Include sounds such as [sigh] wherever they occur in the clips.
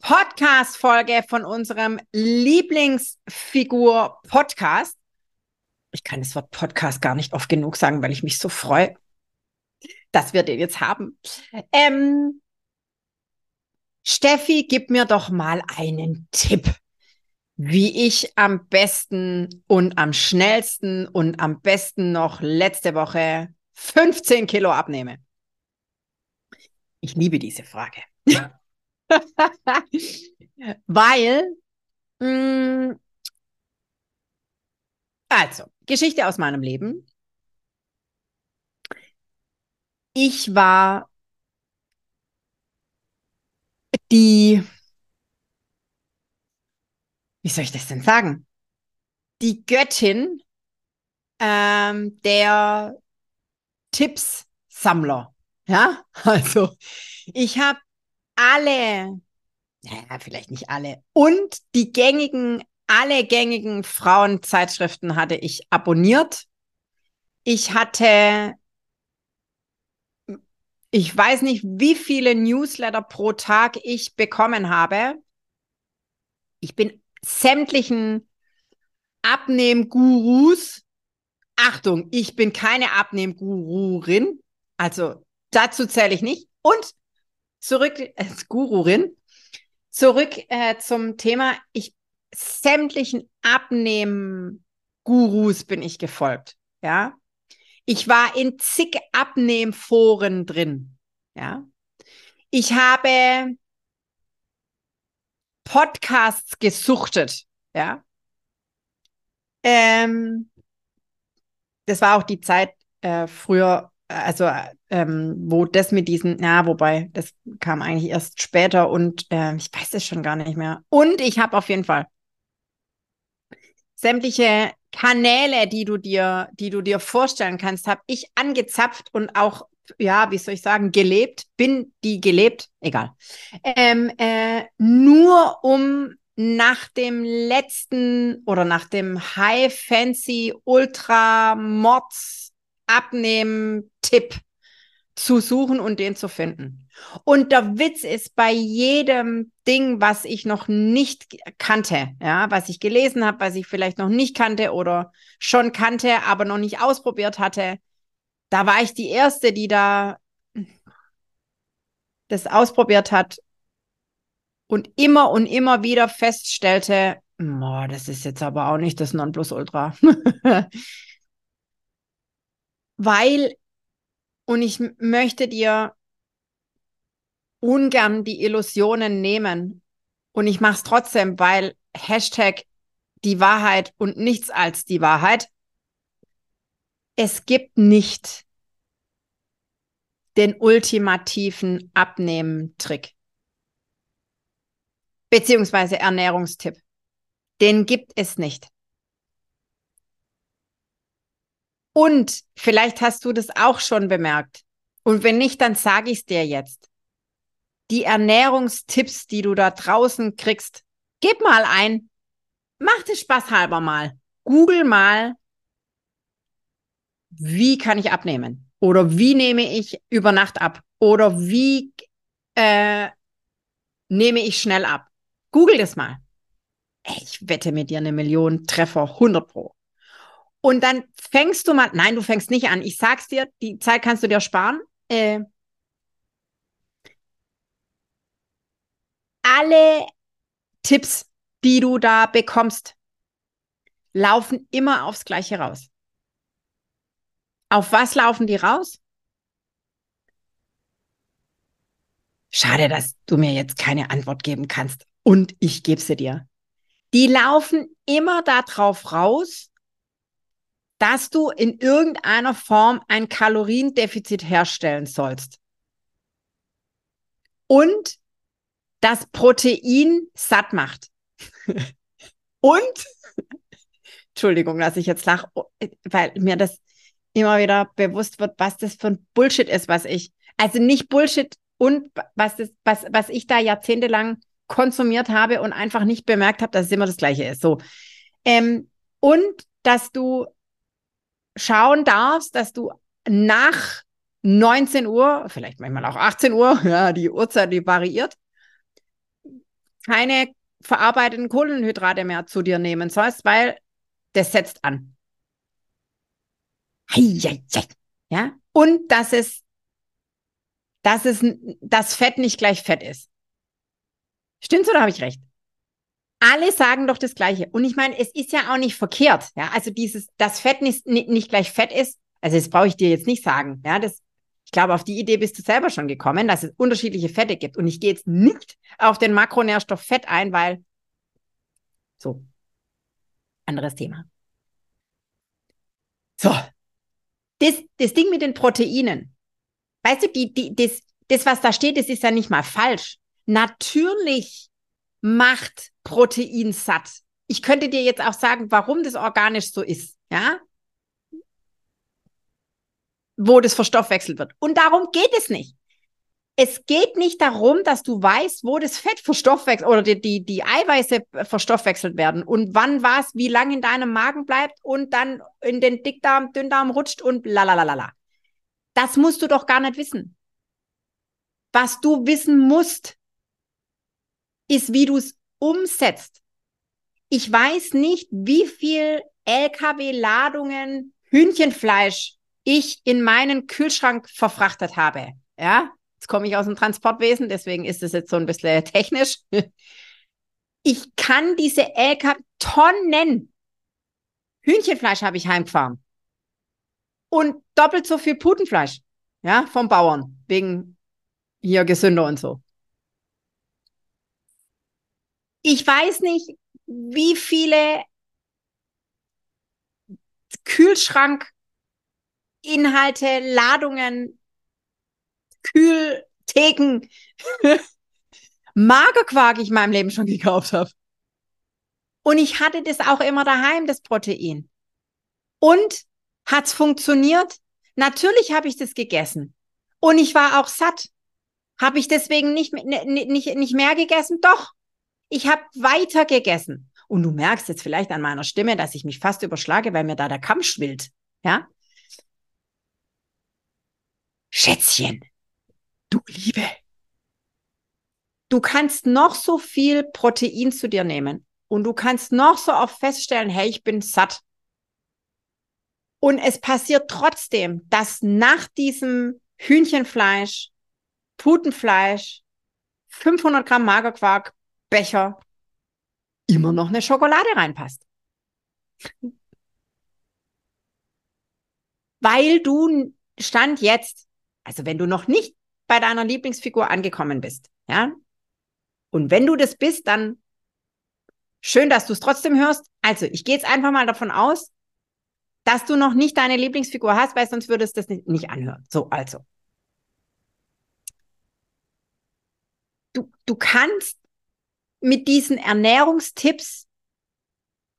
Podcast-Folge von unserem Lieblingsfigur-Podcast. Ich kann das Wort Podcast gar nicht oft genug sagen, weil ich mich so freue, dass wir den jetzt haben. Ähm, Steffi, gib mir doch mal einen Tipp, wie ich am besten und am schnellsten und am besten noch letzte Woche 15 Kilo abnehme. Ich liebe diese Frage. [laughs] Weil, mh, mm, also, Geschichte aus meinem Leben. Ich war die, wie soll ich das denn sagen? Die Göttin ähm, der Tippssammler. Ja, [laughs] also ich habe alle, naja, vielleicht nicht alle, und die gängigen, alle gängigen Frauenzeitschriften hatte ich abonniert. Ich hatte, ich weiß nicht, wie viele Newsletter pro Tag ich bekommen habe. Ich bin sämtlichen Abnehmgurus. Achtung, ich bin keine Abnehmgururin. Also dazu zähle ich nicht. Und zurück als Gururin, zurück äh, zum Thema, ich sämtlichen Abnehmen-Gurus bin ich gefolgt, ja. Ich war in zig Abnehmforen drin, ja. Ich habe Podcasts gesuchtet, ja. Ähm, das war auch die Zeit äh, früher, also ähm, wo das mit diesen, ja, wobei, das kam eigentlich erst später und äh, ich weiß es schon gar nicht mehr. Und ich habe auf jeden Fall sämtliche Kanäle, die du dir, die du dir vorstellen kannst, habe ich angezapft und auch, ja, wie soll ich sagen, gelebt, bin die gelebt, egal. Ähm, äh, nur um nach dem letzten oder nach dem High Fancy Ultra Mods Abnehmen Tipp zu suchen und den zu finden. Und der Witz ist bei jedem Ding, was ich noch nicht kannte, ja, was ich gelesen habe, was ich vielleicht noch nicht kannte oder schon kannte, aber noch nicht ausprobiert hatte, da war ich die erste, die da das ausprobiert hat und immer und immer wieder feststellte, boah, das ist jetzt aber auch nicht das Nonplusultra. [laughs] Weil und ich möchte dir ungern die Illusionen nehmen. Und ich mache es trotzdem, weil Hashtag die Wahrheit und nichts als die Wahrheit. Es gibt nicht den ultimativen Abnehmen-Trick. Beziehungsweise Ernährungstipp. Den gibt es nicht. Und vielleicht hast du das auch schon bemerkt. Und wenn nicht, dann sage ich es dir jetzt. Die Ernährungstipps, die du da draußen kriegst, gib mal ein. Mach das spaßhalber mal. Google mal, wie kann ich abnehmen? Oder wie nehme ich über Nacht ab? Oder wie äh, nehme ich schnell ab? Google das mal. Ich wette mit dir eine Million Treffer, 100 Pro. Und dann fängst du mal, nein, du fängst nicht an. Ich sag's dir, die Zeit kannst du dir sparen. Äh, alle Tipps, die du da bekommst, laufen immer aufs Gleiche raus. Auf was laufen die raus? Schade, dass du mir jetzt keine Antwort geben kannst. Und ich gebe sie dir. Die laufen immer darauf raus, dass du in irgendeiner Form ein Kaloriendefizit herstellen sollst. Und das Protein satt macht. [laughs] Und, Entschuldigung, dass ich jetzt lache, weil mir das immer wieder bewusst wird, was das für ein Bullshit ist, was ich, also nicht Bullshit und was, das, was, was ich da jahrzehntelang konsumiert habe und einfach nicht bemerkt habe, dass es immer das Gleiche ist. So. Ähm, und dass du schauen darfst, dass du nach 19 Uhr, vielleicht manchmal auch 18 Uhr, [laughs] ja, die Uhrzeit, die variiert, keine verarbeiteten Kohlenhydrate mehr zu dir nehmen sollst, weil das setzt an. Ja, und dass es, dass es, das Fett nicht gleich Fett ist. Stimmt's oder habe ich recht? Alle sagen doch das Gleiche. Und ich meine, es ist ja auch nicht verkehrt. Ja, also dieses, dass Fett nicht, nicht gleich Fett ist, also das brauche ich dir jetzt nicht sagen. Ja, das, ich glaube, auf die Idee bist du selber schon gekommen, dass es unterschiedliche Fette gibt. Und ich gehe jetzt nicht auf den Makronährstoff Fett ein, weil so, anderes Thema. So, das, das Ding mit den Proteinen. Weißt du, die, die, das, das, was da steht, das ist ja nicht mal falsch. Natürlich macht Protein satt. Ich könnte dir jetzt auch sagen, warum das organisch so ist, ja? Wo das verstoffwechselt wird. Und darum geht es nicht. Es geht nicht darum, dass du weißt, wo das Fett verstoffwechselt oder die, die, die Eiweiße verstoffwechselt werden und wann was, wie lange in deinem Magen bleibt und dann in den Dickdarm, Dünndarm rutscht und lalalala. Das musst du doch gar nicht wissen. Was du wissen musst, ist, wie du es umsetzt. Ich weiß nicht, wie viel LKW-Ladungen Hühnchenfleisch ich in meinen Kühlschrank verfrachtet habe. Ja, jetzt komme ich aus dem Transportwesen, deswegen ist es jetzt so ein bisschen technisch. [laughs] Ich kann diese LKW Tonnen Hühnchenfleisch habe ich heimgefahren. Und doppelt so viel Putenfleisch. Ja, vom Bauern. Wegen hier gesünder und so ich weiß nicht, wie viele Kühlschrankinhalte, Ladungen, Kühltheken, [laughs] Magerquark ich in meinem Leben schon gekauft habe. Und ich hatte das auch immer daheim, das Protein. Und hat's funktioniert? Natürlich habe ich das gegessen. Und ich war auch satt. Habe ich deswegen nicht, nicht, nicht mehr gegessen? Doch. Ich habe weiter gegessen. Und du merkst jetzt vielleicht an meiner Stimme, dass ich mich fast überschlage, weil mir da der Kamm schwillt. Ja? Schätzchen, du Liebe. Du kannst noch so viel Protein zu dir nehmen und du kannst noch so oft feststellen, hey, ich bin satt. Und es passiert trotzdem, dass nach diesem Hühnchenfleisch, Putenfleisch, 500 Gramm Magerquark, Becher immer noch eine Schokolade reinpasst. Weil du Stand jetzt, also wenn du noch nicht bei deiner Lieblingsfigur angekommen bist, ja, und wenn du das bist, dann schön, dass du es trotzdem hörst. Also, ich gehe jetzt einfach mal davon aus, dass du noch nicht deine Lieblingsfigur hast, weil sonst würdest du das nicht, nicht anhören. So, also. Du, du kannst mit diesen Ernährungstipps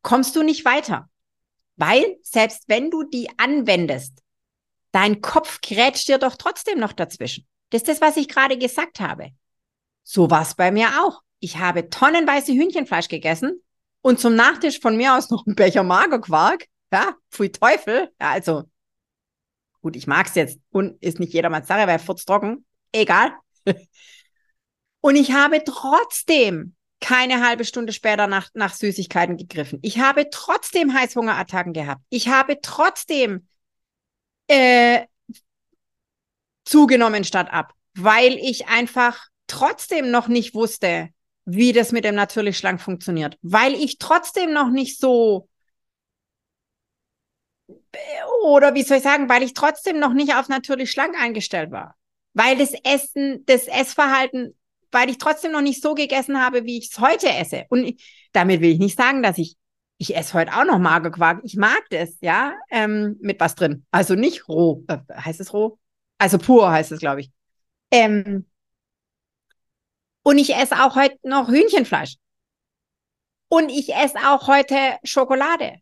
kommst du nicht weiter. Weil selbst wenn du die anwendest, dein Kopf grätscht dir doch trotzdem noch dazwischen. Das ist das, was ich gerade gesagt habe. So war es bei mir auch. Ich habe tonnenweise Hühnchenfleisch gegessen und zum Nachtisch von mir aus noch ein Becher Magerquark. Ja, pfui Teufel. Ja, also, gut, ich mag's jetzt und ist nicht jedermanns Sache, weil furztrocken. Egal. [laughs] und ich habe trotzdem keine halbe Stunde später nach, nach Süßigkeiten gegriffen. Ich habe trotzdem Heißhungerattacken gehabt. Ich habe trotzdem äh, zugenommen statt ab, weil ich einfach trotzdem noch nicht wusste, wie das mit dem natürlich schlank funktioniert, weil ich trotzdem noch nicht so oder wie soll ich sagen, weil ich trotzdem noch nicht auf natürlich schlank eingestellt war, weil das Essen, das Essverhalten weil ich trotzdem noch nicht so gegessen habe, wie ich es heute esse. Und ich, damit will ich nicht sagen, dass ich, ich esse heute auch noch Magerquark. Ich mag das, ja, ähm, mit was drin. Also nicht roh. Äh, heißt es roh? Also pur heißt es, glaube ich. Ähm, Und ich esse auch heute noch Hühnchenfleisch. Und ich esse auch heute Schokolade.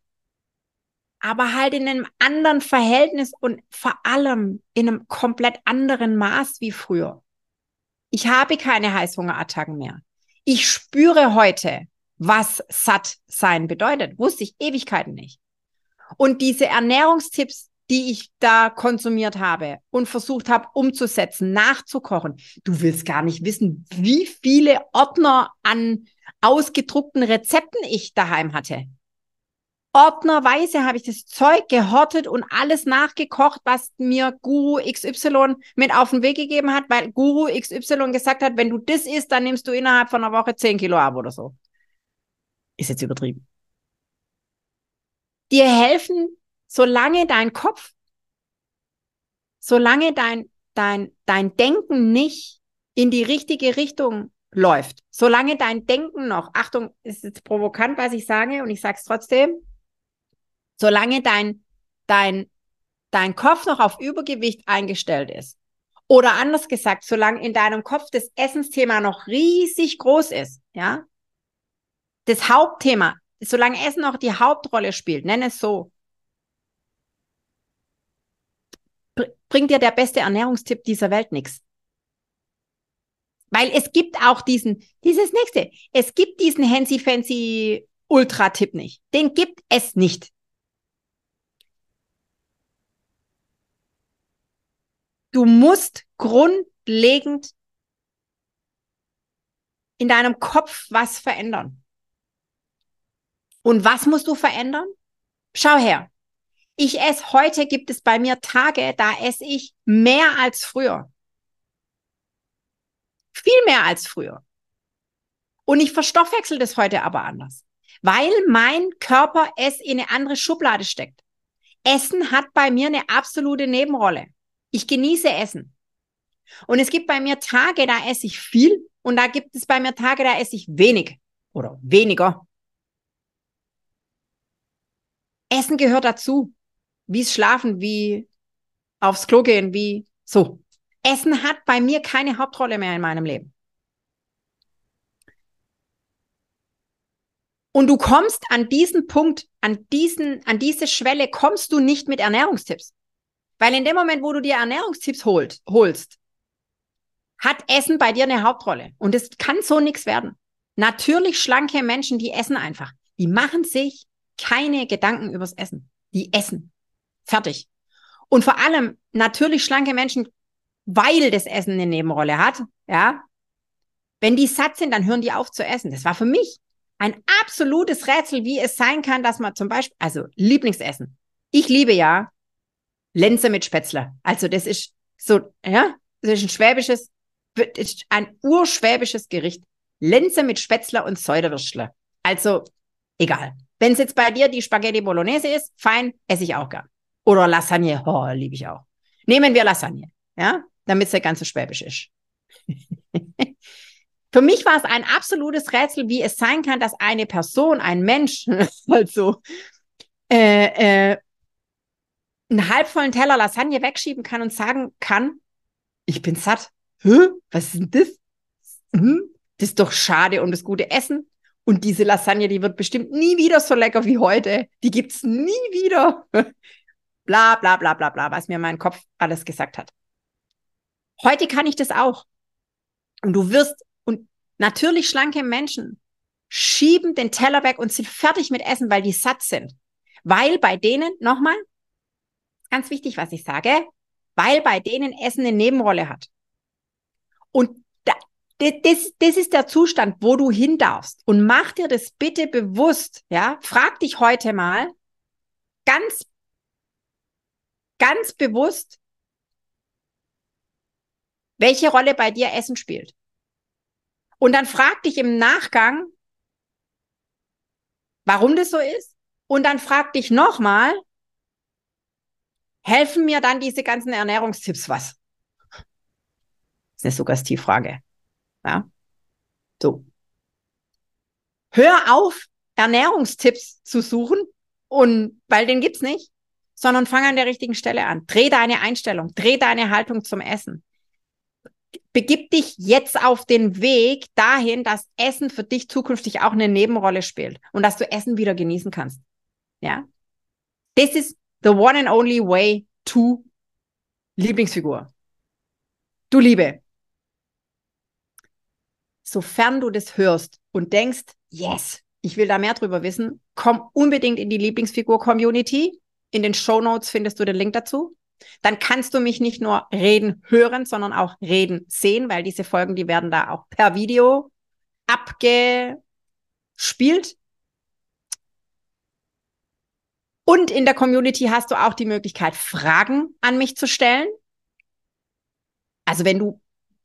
Aber halt in einem anderen Verhältnis und vor allem in einem komplett anderen Maß wie früher. Ich habe keine Heißhungerattacken mehr. Ich spüre heute, was satt sein bedeutet. Wusste ich Ewigkeiten nicht. Und diese Ernährungstipps, die ich da konsumiert habe und versucht habe umzusetzen, nachzukochen. Du willst gar nicht wissen, wie viele Ordner an ausgedruckten Rezepten ich daheim hatte. Ordnerweise habe ich das Zeug gehortet und alles nachgekocht, was mir Guru XY mit auf den Weg gegeben hat, weil Guru XY gesagt hat, wenn du das isst, dann nimmst du innerhalb von einer Woche 10 Kilo ab oder so. Ist jetzt übertrieben. Dir helfen, solange dein Kopf, solange dein, dein, dein Denken nicht in die richtige Richtung läuft, solange dein Denken noch, Achtung, ist jetzt provokant, was ich sage, und ich sage es trotzdem, solange dein, dein, dein Kopf noch auf Übergewicht eingestellt ist, oder anders gesagt, solange in deinem Kopf das Essensthema noch riesig groß ist, ja, das Hauptthema, solange Essen noch die Hauptrolle spielt, nenne es so, bringt dir der beste Ernährungstipp dieser Welt nichts. Weil es gibt auch diesen, dieses nächste, es gibt diesen Hansi Fancy Ultra-Tipp nicht. Den gibt es nicht. Du musst grundlegend in deinem Kopf was verändern. Und was musst du verändern? Schau her. Ich esse heute, gibt es bei mir Tage, da esse ich mehr als früher. Viel mehr als früher. Und ich verstoffwechsel das heute aber anders, weil mein Körper es in eine andere Schublade steckt. Essen hat bei mir eine absolute Nebenrolle. Ich genieße Essen. Und es gibt bei mir Tage, da esse ich viel und da gibt es bei mir Tage, da esse ich wenig oder weniger. Essen gehört dazu. Wie Schlafen, wie aufs Klo gehen, wie so. Essen hat bei mir keine Hauptrolle mehr in meinem Leben. Und du kommst an diesen Punkt, an diesen, an diese Schwelle kommst du nicht mit Ernährungstipps. Weil in dem Moment, wo du dir Ernährungstipps holt, holst, hat Essen bei dir eine Hauptrolle. Und es kann so nichts werden. Natürlich schlanke Menschen, die essen einfach. Die machen sich keine Gedanken übers Essen. Die essen. Fertig. Und vor allem natürlich schlanke Menschen, weil das Essen eine Nebenrolle hat, ja. Wenn die satt sind, dann hören die auf zu essen. Das war für mich ein absolutes Rätsel, wie es sein kann, dass man zum Beispiel, also Lieblingsessen. Ich liebe ja Lenze mit Spätzle. Also das ist so, ja, das ist ein schwäbisches, ist ein urschwäbisches Gericht. Lenze mit Spätzle und Säuderwürstle. Also egal. Wenn es jetzt bei dir die Spaghetti Bolognese ist, fein, esse ich auch gern. Oder Lasagne, oh, liebe ich auch. Nehmen wir Lasagne, ja, damit es ja ganz so schwäbisch ist. [laughs] Für mich war es ein absolutes Rätsel, wie es sein kann, dass eine Person, ein Mensch, [laughs] also äh, äh, einen halbvollen Teller Lasagne wegschieben kann und sagen kann, ich bin satt. Hä? Was ist denn das? Hm? Das ist doch schade um das gute Essen. Und diese Lasagne, die wird bestimmt nie wieder so lecker wie heute. Die gibt's nie wieder. [laughs] bla, bla, bla, bla, bla, was mir mein Kopf alles gesagt hat. Heute kann ich das auch. Und du wirst, und natürlich schlanke Menschen schieben den Teller weg und sind fertig mit Essen, weil die satt sind. Weil bei denen, nochmal, ganz wichtig, was ich sage, weil bei denen Essen eine Nebenrolle hat. Und da, das, das ist der Zustand, wo du hin darfst. Und mach dir das bitte bewusst, ja. Frag dich heute mal ganz, ganz bewusst, welche Rolle bei dir Essen spielt. Und dann frag dich im Nachgang, warum das so ist. Und dann frag dich nochmal, helfen mir dann diese ganzen Ernährungstipps was? Das ist eine Suggestivfrage. Ja. So. Hör auf, Ernährungstipps zu suchen und weil den gibt's nicht, sondern fang an der richtigen Stelle an. Dreh deine Einstellung, dreh deine Haltung zum Essen. begib dich jetzt auf den Weg dahin, dass Essen für dich zukünftig auch eine Nebenrolle spielt und dass du Essen wieder genießen kannst. Ja? This is the one and only way to Lieblingsfigur. Du Liebe. Sofern du das hörst und denkst, yes, ich will da mehr drüber wissen, komm unbedingt in die Lieblingsfigur-Community. In den Show Notes findest du den Link dazu. Dann kannst du mich nicht nur reden hören, sondern auch reden sehen, weil diese Folgen, die werden da auch per Video abgespielt. Und in der Community hast du auch die Möglichkeit, Fragen an mich zu stellen. Also wenn du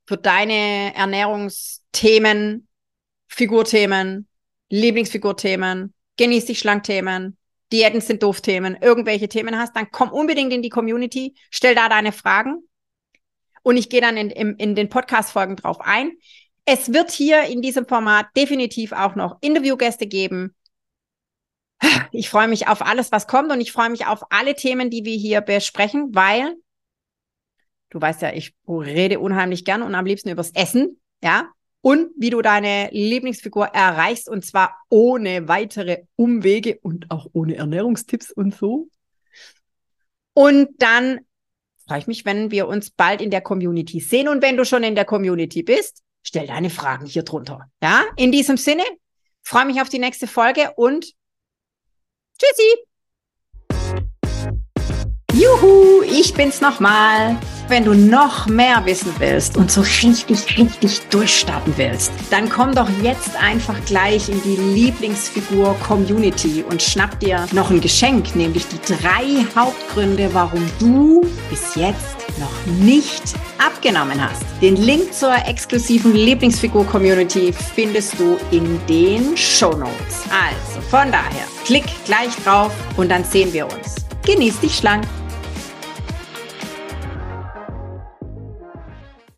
für deine Ernährungsthemen, Figurthemen, Lieblingsfigurthemen, genieß dich schlank Themen, Diäten sind doof Themen, irgendwelche Themen hast, dann komm unbedingt in die Community, stell da deine Fragen und ich gehe dann in, in, in den Podcast-Folgen drauf ein. Es wird hier in diesem Format definitiv auch noch Interviewgäste geben. Ich freue mich auf alles, was kommt und ich freue mich auf alle Themen, die wir hier besprechen, weil du weißt ja, ich rede unheimlich gern und am liebsten übers Essen, ja und wie du deine Lieblingsfigur erreichst und zwar ohne weitere Umwege und auch ohne Ernährungstipps und so. Und dann freue ich mich, wenn wir uns bald in der Community sehen und wenn du schon in der Community bist, stell deine Fragen hier drunter. Ja, in diesem Sinne, freue mich auf die nächste Folge und tschüssi. Juhu, ich bin's nochmal. Wenn du noch mehr wissen willst und so richtig, richtig durchstarten willst, dann komm doch jetzt einfach gleich in die Lieblingsfigur-Community und schnapp dir noch ein Geschenk, nämlich die drei Hauptgründe, warum du bis jetzt noch nicht abgenommen hast. Den Link zur exklusiven Lieblingsfigur-Community findest du in den Show Notes. Also von daher, klick gleich drauf und dann sehen wir uns. Genieß dich schlank.